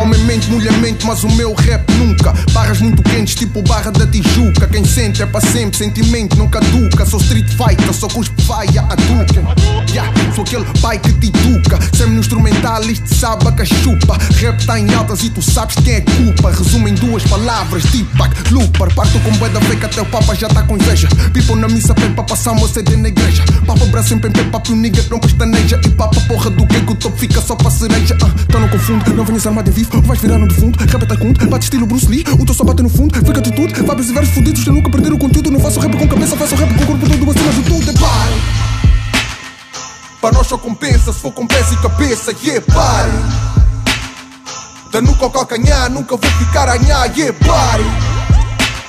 Homem mente, mulher mente, mas o meu rap nunca. Barras muito quentes, tipo barra da Tijuca. Quem sente é para sempre, sentimento não caduca. Sou street fighter, só cuspe faia a duca. Sou aquele pai que te educa. Sempre no instrumental, isto sabe a cachupa. Rap tá em altas e tu sabes quem é culpa. Resumo em duas palavras: Deepak, Looper. Parto com boeda fake até o Papa já tá com inveja. People na missa, pepa, passar uma CD na igreja. Papa braço em pempe, papo nigga, não pestaneja. E papa porra do que que o topo fica só pra cereja. Ah, então não confundo, não venhas armado em vivo. Vais virar no defunto, repete a conta, bate estilo Bruce Lee. O teu só bate no fundo, fica atitude. Vibes e versos fudidos, eu nunca perder o conteúdo. Não faço rap com cabeça, faço rap com o corpo todo acima. É pare. Só compensa se for com pés e cabeça, yeah, pare. Da nuca ao calcanhar, nunca vou ficar a anhar, yeah, pare.